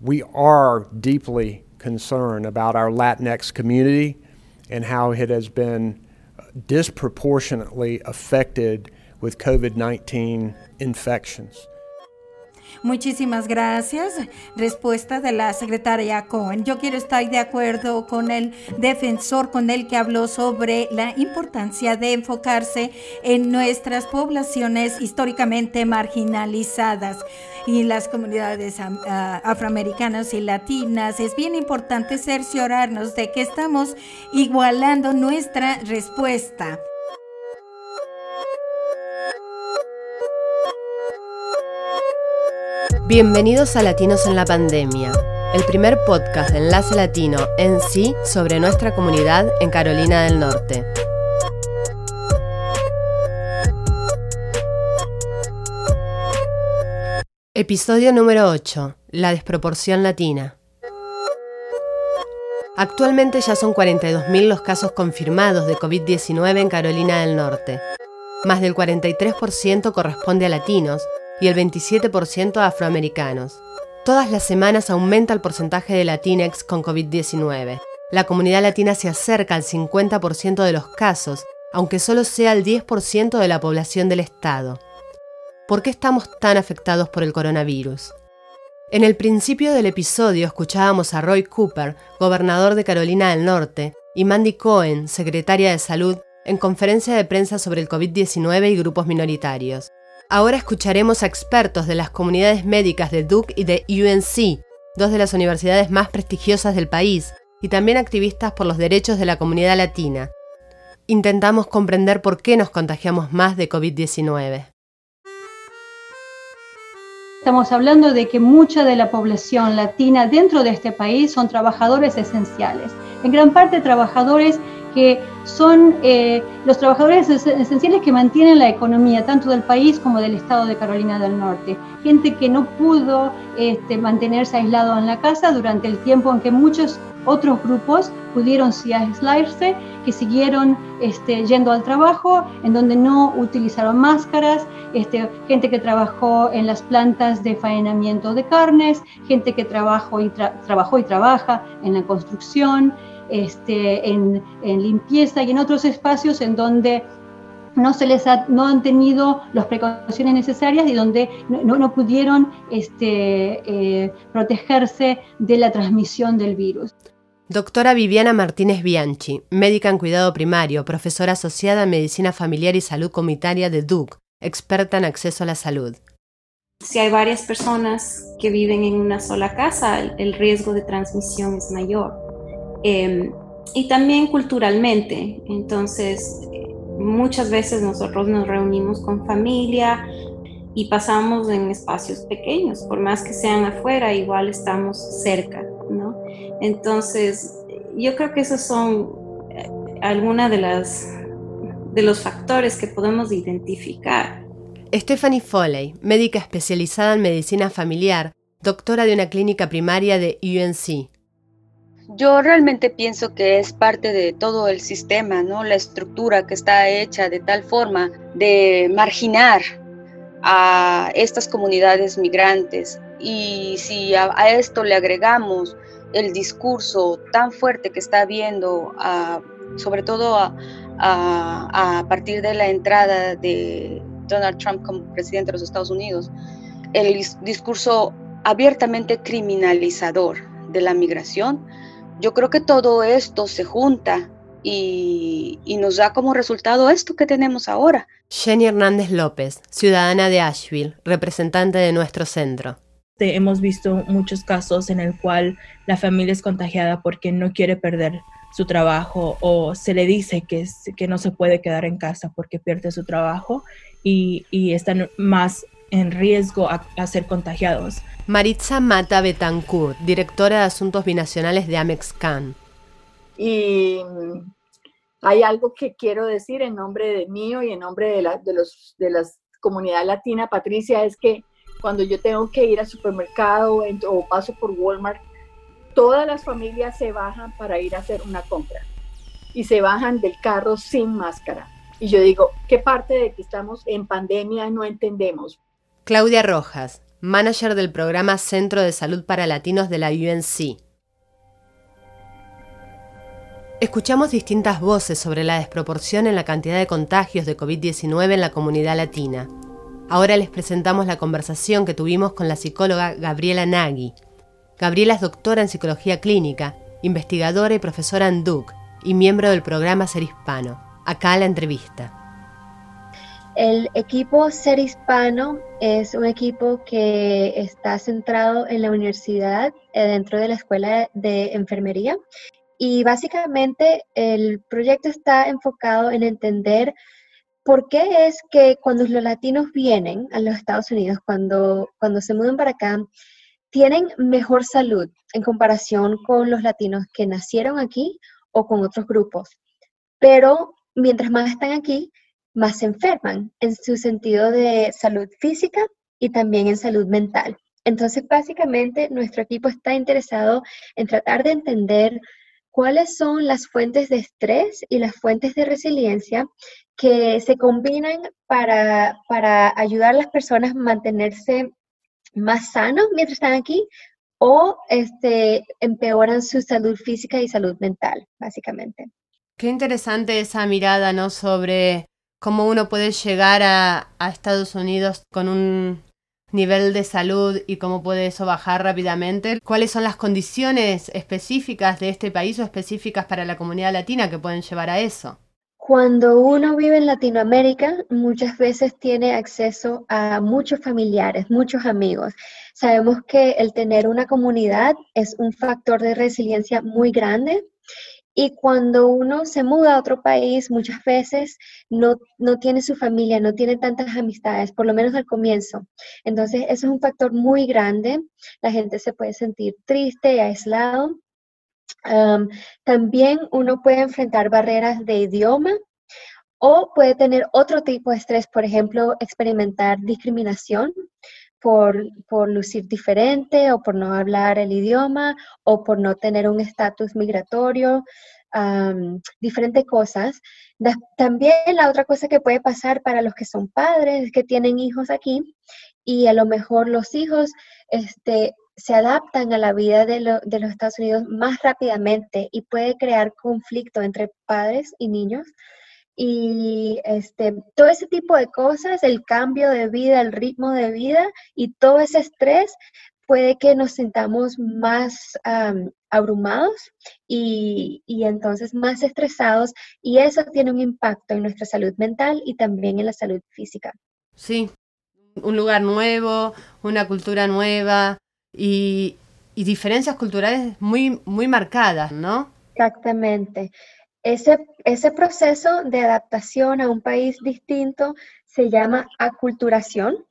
we are deeply concerned about our Latinx community and how it has been disproportionately affected with COVID 19 infections. Muchísimas gracias. Respuesta de la secretaria Cohen. Yo quiero estar de acuerdo con el defensor, con el que habló sobre la importancia de enfocarse en nuestras poblaciones históricamente marginalizadas y las comunidades afroamericanas y latinas. Es bien importante cerciorarnos de que estamos igualando nuestra respuesta. Bienvenidos a Latinos en la Pandemia, el primer podcast de Enlace Latino en sí sobre nuestra comunidad en Carolina del Norte. Episodio número 8. La desproporción latina. Actualmente ya son 42.000 los casos confirmados de COVID-19 en Carolina del Norte. Más del 43% corresponde a latinos y el 27% a afroamericanos. Todas las semanas aumenta el porcentaje de latinex con COVID-19. La comunidad latina se acerca al 50% de los casos, aunque solo sea el 10% de la población del estado. ¿Por qué estamos tan afectados por el coronavirus? En el principio del episodio escuchábamos a Roy Cooper, gobernador de Carolina del Norte, y Mandy Cohen, secretaria de Salud, en conferencia de prensa sobre el COVID-19 y grupos minoritarios. Ahora escucharemos a expertos de las comunidades médicas de Duke y de UNC, dos de las universidades más prestigiosas del país, y también activistas por los derechos de la comunidad latina. Intentamos comprender por qué nos contagiamos más de COVID-19. Estamos hablando de que mucha de la población latina dentro de este país son trabajadores esenciales, en gran parte trabajadores que son eh, los trabajadores esenciales que mantienen la economía tanto del país como del estado de Carolina del Norte. Gente que no pudo este, mantenerse aislado en la casa durante el tiempo en que muchos otros grupos pudieron sí aislarse, que siguieron este, yendo al trabajo, en donde no utilizaron máscaras, este, gente que trabajó en las plantas de faenamiento de carnes, gente que trabajó y, trabajó y trabaja en la construcción, este, en, limpieza y en otros espacios en donde no se les no han tenido las precauciones necesarias y donde no, pudieron este, eh, protegerse de la transmisión del virus. Doctora Viviana Martínez Bianchi, médica en cuidado primario, profesora asociada en medicina familiar y salud comunitaria de Duke, experta en acceso a la salud. Si hay varias personas que viven en una sola casa, el riesgo de transmisión es mayor. Em, y también culturalmente. Entonces, muchas veces nosotros nos reunimos con familia y pasamos en espacios pequeños, por más que sean afuera, igual estamos cerca, ¿no? Entonces, yo creo que esos son eh, algunas de las de los factores que podemos identificar. Stephanie Foley, médica especializada en medicina familiar, doctora de una clínica primaria de UNC, yo realmente pienso que es parte de todo el sistema, ¿no? La estructura que está hecha de tal forma de marginar a estas comunidades migrantes. Y si a, esto le agregamos el discurso tan fuerte que está habiendo, sobre todo a, a, partir de la entrada de Donald Trump como presidente de los Estados Unidos, el discurso abiertamente criminalizador de la migración, yo creo que todo esto se junta y, nos da como resultado esto que tenemos ahora. Jenny Hernández López, ciudadana de Asheville, representante de nuestro centro. Hemos visto muchos casos en el cual la familia es contagiada porque no quiere perder su trabajo o se le dice que, que no se puede quedar en casa porque pierde su trabajo y, están más en riesgo a, a ser contagiados. Maritza Mata Betancourt, directora de Asuntos Binacionales de AmexCan. Y hay algo que quiero decir en nombre de mío y en nombre de la, de los, de la comunidad latina, Patricia, es que cuando yo tengo que ir al supermercado o paso por Walmart, todas las familias se bajan para ir a hacer una compra y se bajan del carro sin máscara. Y yo digo, ¿qué parte de que estamos en pandemia no entendemos? Claudia Rojas, manager del programa Centro de Salud para Latinos de la UNC. Escuchamos distintas voces sobre la desproporción en la cantidad de contagios de COVID-19 en la comunidad latina. Ahora les presentamos la conversación que tuvimos con la psicóloga Gabriela Nagy. Gabriela es doctora en psicología clínica, investigadora y profesora en Duke y miembro del programa Ser Hispano. Acá la entrevista. El equipo Ser Hispano es un equipo que está centrado en la universidad eh, dentro de la escuela de enfermería y básicamente el proyecto está enfocado en entender por qué es que cuando los latinos vienen a los Estados Unidos, cuando, cuando se mudan para acá, tienen mejor salud en comparación con los latinos que nacieron aquí o con otros grupos. Pero mientras más están aquí, más se enferman en su sentido de salud física y también en salud mental. Entonces, básicamente, nuestro equipo está interesado en tratar de entender cuáles son las fuentes de estrés y las fuentes de resiliencia que se combinan para, ayudar a las personas a mantenerse más sanos mientras están aquí o este, empeoran su salud física y salud mental, básicamente. Qué interesante esa mirada, ¿no? Sobre cómo uno puede llegar a Estados Unidos con un nivel de salud y cómo puede eso bajar rápidamente. ¿Cuáles son las condiciones específicas de este país o específicas para la comunidad latina que pueden llevar a eso? Cuando uno vive en Latinoamérica, muchas veces tiene acceso a muchos familiares, muchos amigos. Sabemos que el tener una comunidad es un factor de resiliencia muy grande y cuando uno se muda a otro país, muchas veces no, tiene su familia, no tiene tantas amistades, por lo menos al comienzo. Entonces, eso es un factor muy grande. La gente se puede sentir triste aislado. también uno puede enfrentar barreras de idioma o puede tener otro tipo de estrés, por ejemplo, experimentar discriminación por, lucir diferente o por no hablar el idioma o por no tener un estatus migratorio, diferentes cosas. también la otra cosa que puede pasar para los que son padres, que tienen hijos aquí y a lo mejor los hijos este, se adaptan a la vida de, de los Estados Unidos más rápidamente y puede crear conflicto entre padres y niños y este, todo ese tipo de cosas, el cambio de vida, el ritmo de vida y todo ese estrés puede que nos sintamos más abrumados y, y, entonces más estresados y eso tiene un impacto en nuestra salud mental y también en la salud física. Sí, un lugar nuevo, una cultura nueva y, y diferencias culturales muy, muy marcadas, ¿no? Exactamente. Ese, ese proceso de adaptación a un país distinto se llama aculturación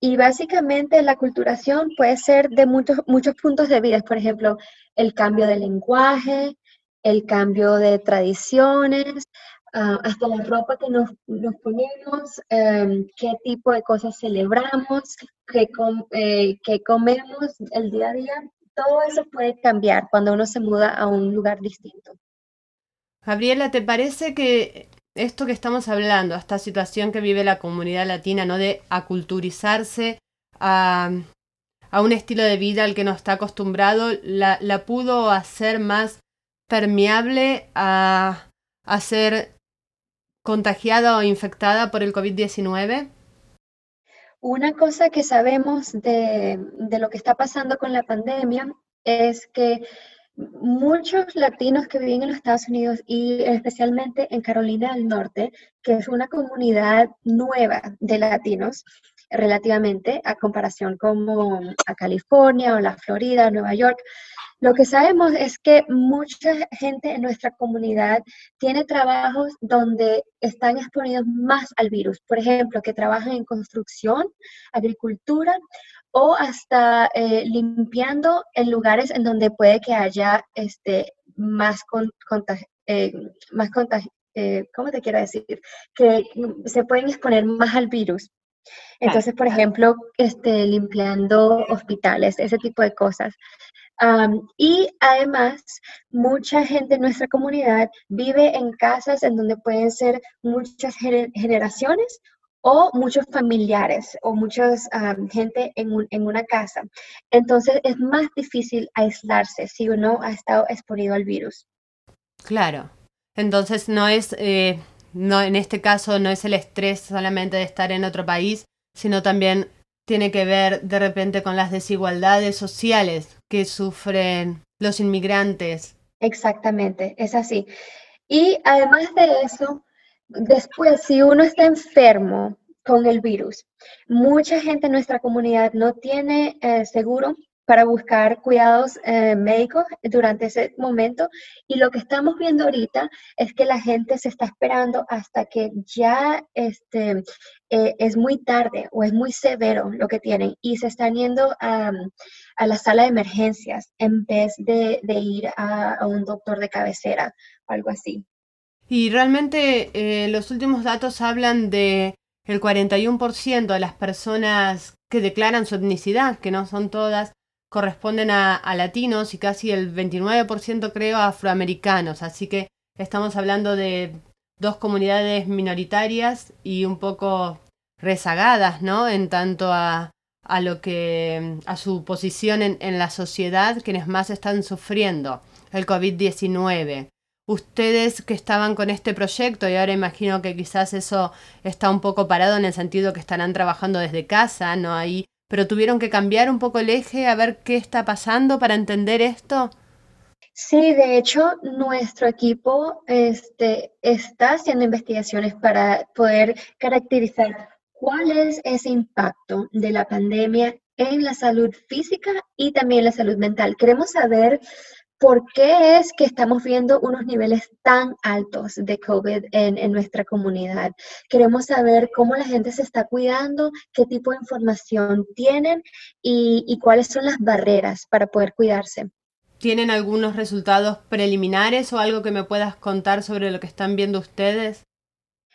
y básicamente la aculturación puede ser de muchos, muchos puntos de vida, por ejemplo, el cambio de lenguaje, el cambio de tradiciones, ah, hasta la ropa que nos, ponemos, em, qué tipo de cosas celebramos, eh, qué comemos el día a día, todo eso puede cambiar cuando uno se muda a un lugar distinto. Gabriela, ¿te parece que esto que estamos hablando, esta situación que vive la comunidad latina, ¿no? De aculturizarse a, un estilo de vida al que no está acostumbrado, la, pudo hacer más permeable a, ser contagiada o infectada por el COVID-19? Una cosa que sabemos de, de, lo que está pasando con la pandemia es que muchos latinos que viven en los Estados Unidos y especialmente en Carolina del Norte, que es una comunidad nueva de latinos relativamente a comparación como a California o la Florida, Nueva York, lo que sabemos es que mucha gente en nuestra comunidad tiene trabajos donde están exponidos más al virus. Por ejemplo, que trabajan en construcción, agricultura o hasta eh, limpiando en lugares en donde puede que haya este, más, eh, más eh, ¿cómo te quiero decir? Que se pueden exponer más al virus. Entonces, por ejemplo, este, limpiando hospitales, ese tipo de cosas. y además, mucha gente en nuestra comunidad vive en casas en donde pueden ser muchas generaciones o muchos familiares o mucha gente en, en, una casa. Entonces es más difícil aislarse si uno ha estado exponido al virus. Claro. Entonces no es, eh, no, en este caso no es el estrés solamente de estar en otro país, sino también tiene que ver de repente con las desigualdades sociales que sufren los inmigrantes. Exactamente, es así. Y además de eso, después, si uno está enfermo con el virus, mucha gente en nuestra comunidad no tiene eh, seguro para buscar cuidados eh, médicos durante ese momento. Y lo que estamos viendo ahorita es que la gente se está esperando hasta que ya este, eh, es muy tarde o es muy severo lo que tienen y se están yendo a, la sala de emergencias en vez de, ir a, un doctor de cabecera o algo así. Y realmente eh, los últimos datos hablan de el 41% de las personas que declaran su etnicidad, que no son todas, corresponden a, latinos y casi el 29% creo a afroamericanos. Así que estamos hablando de dos comunidades minoritarias y un poco rezagadas, ¿no? En tanto a, a lo que a su posición en, en la sociedad, quienes más están sufriendo el COVID-19. Ustedes que estaban con este proyecto y ahora imagino que quizás eso está un poco parado en el sentido que estarán trabajando desde casa, no hay pero tuvieron que cambiar un poco el eje a ver qué está pasando para entender esto. Sí, de hecho, nuestro equipo este, está haciendo investigaciones para poder caracterizar cuál es ese impacto de la pandemia en la salud física y también la salud mental. Queremos saber ¿Por qué es que estamos viendo unos niveles tan altos de COVID en, nuestra comunidad? Queremos saber cómo la gente se está cuidando, qué tipo de información tienen y, y cuáles son las barreras para poder cuidarse. ¿Tienen algunos resultados preliminares o algo que me puedas contar sobre lo que están viendo ustedes?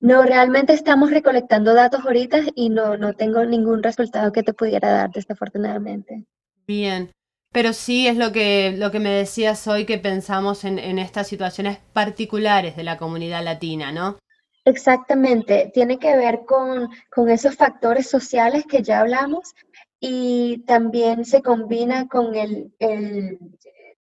No, realmente estamos recolectando datos ahorita y no, no tengo ningún resultado que te pudiera dar, desafortunadamente. Bien. Pero sí es lo que, lo que me decías hoy que pensamos en, en estas situaciones particulares de la comunidad latina, ¿no? Exactamente, tiene que ver con, con, esos factores sociales que ya hablamos y también se combina con el, el,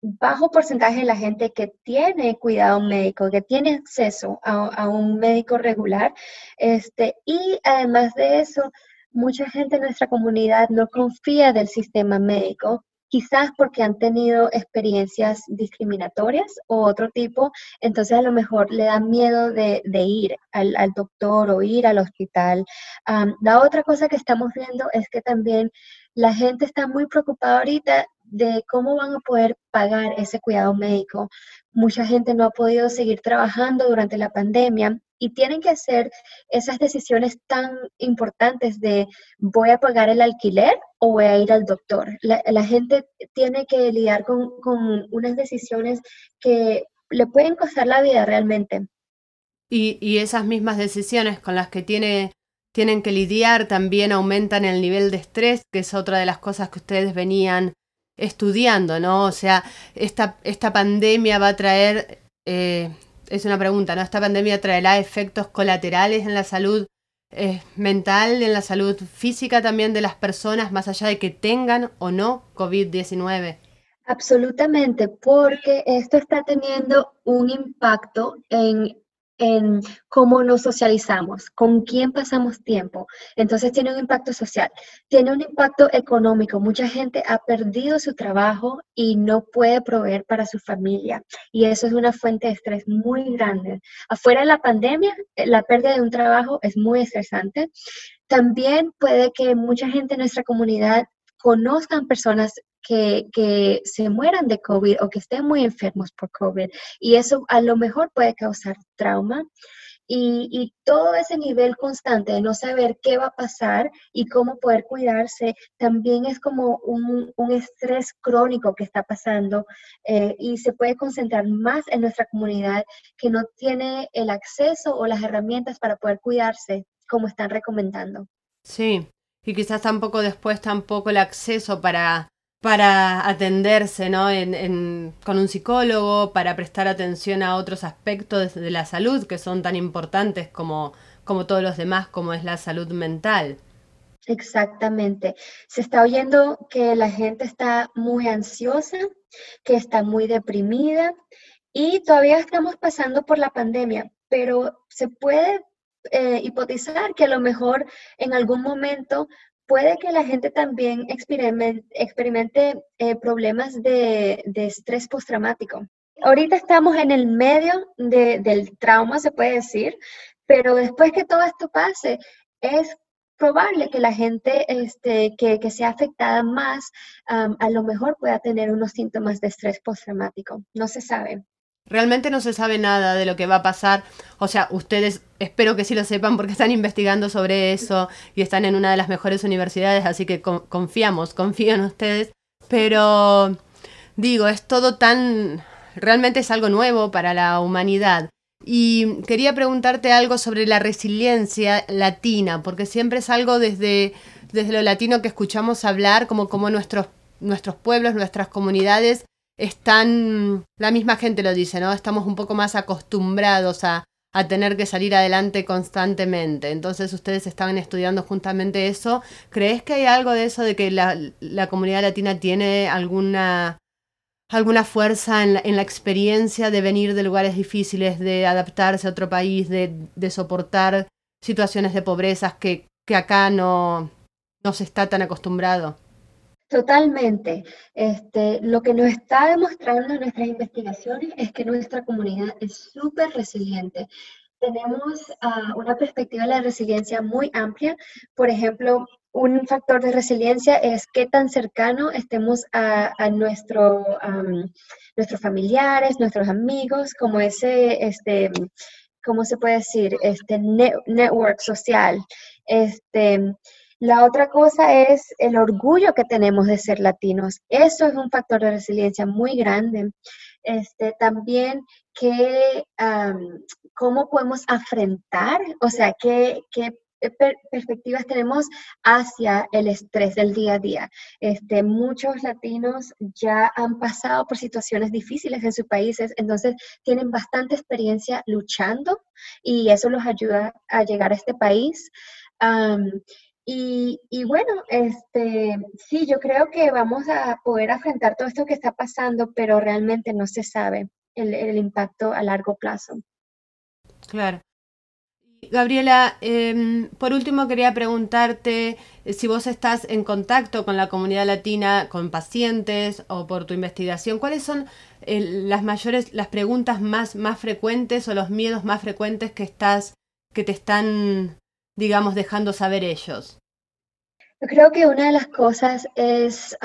bajo porcentaje de la gente que tiene cuidado médico, que tiene acceso a, a, un médico regular. Este, y además de eso, mucha gente en nuestra comunidad no confía del sistema médico quizás porque han tenido experiencias discriminatorias o otro tipo, entonces a lo mejor le dan miedo de, ir al, doctor o ir al hospital. la otra cosa que estamos viendo es que también la gente está muy preocupada ahorita de cómo van a poder pagar ese cuidado médico. Mucha gente no ha podido seguir trabajando durante la pandemia y tienen que hacer esas decisiones tan importantes de voy a pagar el alquiler o voy a ir al doctor. La, gente tiene que lidiar con, unas decisiones que le pueden costar la vida realmente. Y, y esas mismas decisiones con las que tiene, tienen que lidiar también aumentan el nivel de estrés, que es otra de las cosas que ustedes venían estudiando, ¿no? O sea, esta, esta pandemia va a traer eh, es una pregunta, ¿no? ¿Esta pandemia traerá efectos colaterales en la salud eh, mental, en la salud física también de las personas, más allá de que tengan o no COVID-19? Absolutamente, porque esto está teniendo un impacto en en cómo nos socializamos, con quién pasamos tiempo. Entonces tiene un impacto social, tiene un impacto económico. Mucha gente ha perdido su trabajo y no puede proveer para su familia. Y eso es una fuente de estrés muy grande. Afuera de la pandemia, eh, la pérdida de un trabajo es muy estresante. También puede que mucha gente en nuestra comunidad conozcan personas que, se mueran de COVID o que estén muy enfermos por COVID. Y eso a lo mejor puede causar trauma. Y, todo ese nivel constante de no saber qué va a pasar y cómo poder cuidarse, también es como un, estrés crónico que está pasando eh, y se puede concentrar más en nuestra comunidad que no tiene el acceso o las herramientas para poder cuidarse como están recomendando. Sí, y quizás tampoco después tampoco el acceso para para atenderse ¿no? Con un psicólogo, para prestar atención a otros aspectos de la salud que son tan importantes como, como todos los demás, como es la salud mental. Exactamente. Se está oyendo que la gente está muy ansiosa, que está muy deprimida y todavía estamos pasando por la pandemia, pero se puede eh, hipotizar que a lo mejor en algún momento puede que la gente también experimente, eh, problemas de, estrés postraumático. Ahorita estamos en el medio del trauma, se puede decir, pero después que todo esto pase, es probable que la gente este, que, sea afectada más a lo mejor pueda tener unos síntomas de estrés postraumático. No se sabe. Realmente no se sabe nada de lo que va a pasar. O sea, ustedes espero que sí lo sepan porque están investigando sobre eso y están en una de las mejores universidades, así que confiamos, confío en ustedes. Pero digo, es todo tan... Realmente es algo nuevo para la humanidad. Y quería preguntarte algo sobre la resiliencia latina, porque siempre es algo desde, desde lo latino que escuchamos hablar, como, como nuestros, nuestros pueblos, nuestras comunidades están, la misma gente lo dice, ¿no? Estamos un poco más acostumbrados a, a tener que salir adelante constantemente. Entonces ustedes estaban estudiando justamente eso. ¿Crees que hay algo de eso de que la, la comunidad latina tiene alguna alguna fuerza en la, en la, experiencia de venir de lugares difíciles, de adaptarse a otro país, de, de soportar situaciones de pobreza que, que acá no, no se está tan acostumbrado. Totalmente. Este, lo que nos está demostrando nuestras investigaciones es que nuestra comunidad es súper resiliente. Tenemos uh, una perspectiva de la resiliencia muy amplia. Por ejemplo, un factor de resiliencia es qué tan cercano estemos a, a nuestro, nuestros familiares, nuestros amigos, como ese, este, ¿cómo se puede decir? Este network social. Este, la otra cosa es el orgullo que tenemos de ser latinos. Eso es un factor de resiliencia muy grande. Este, también que, cómo podemos afrontar, o sea, qué, qué perspectivas tenemos hacia el estrés del día a día. Este, muchos latinos ya han pasado por situaciones difíciles en sus países, entonces tienen bastante experiencia luchando y eso los ayuda a llegar a este país. Y, bueno, este, sí, yo creo que vamos a poder afrontar todo esto que está pasando, pero realmente no se sabe el, el impacto a largo plazo. Claro. Gabriela, em, por último quería preguntarte eh, si vos estás en contacto con la comunidad latina, con pacientes o por tu investigación, ¿cuáles son las mayores, las preguntas más, más frecuentes o los miedos más frecuentes que estás, que te están, digamos, dejando saber ellos? Yo creo que una de las cosas es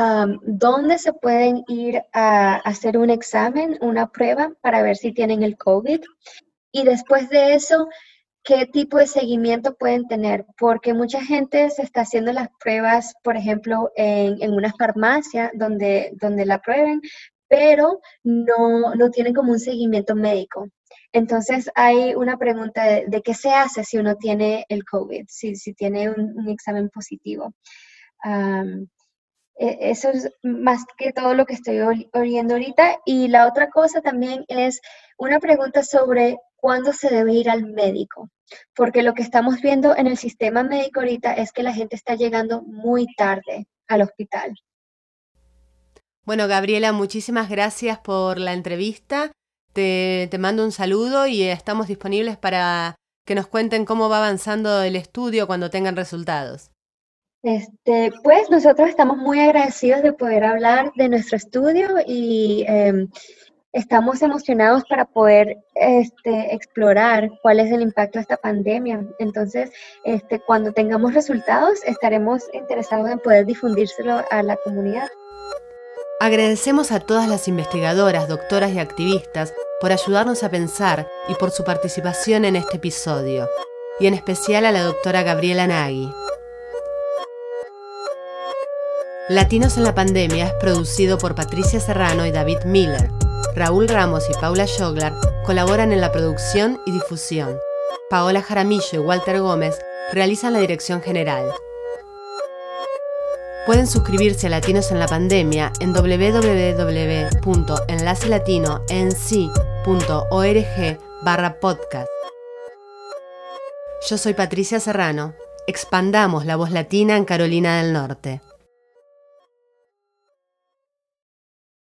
dónde se pueden ir a hacer un examen, una prueba para ver si tienen el COVID. Y después de eso, qué tipo de seguimiento pueden tener, porque mucha gente se está haciendo las pruebas, por ejemplo, en, en una farmacia donde, donde la prueben, pero no, no tienen como un seguimiento médico. Entonces hay una pregunta de, qué se hace si uno tiene el COVID, si, tiene un, examen positivo. E, eso es más que todo lo que estoy oyendo ahorita. Y la otra cosa también es una pregunta sobre cuándo se debe ir al médico. Porque lo que estamos viendo en el sistema médico ahorita es que la gente está llegando muy tarde al hospital. Bueno, Gabriela, muchísimas gracias por la entrevista. Te, mando un saludo y estamos disponibles para que nos cuenten cómo va avanzando el estudio cuando tengan resultados. Este, pues nosotros estamos muy agradecidos de poder hablar de nuestro estudio y eh, estamos emocionados para poder este, explorar cuál es el impacto de esta pandemia. Entonces, este, cuando tengamos resultados, estaremos interesados en poder difundírselo a la comunidad. Agradecemos a todas las investigadoras, doctoras y activistas por ayudarnos a pensar y por su participación en este episodio, y en especial a la doctora Gabriela Nagui. Latinos en la Pandemia es producido por Patricia Serrano y David Miller. Raúl Ramos y Paula Joglar colaboran en la producción y difusión. Paola Jaramillo y Walter Gómez realizan la dirección general. Pueden suscribirse a Latinos en la Pandemia en www.enlacelatinoenc.org barra podcast. Yo soy Patricia Serrano. Expandamos la voz latina en Carolina del Norte.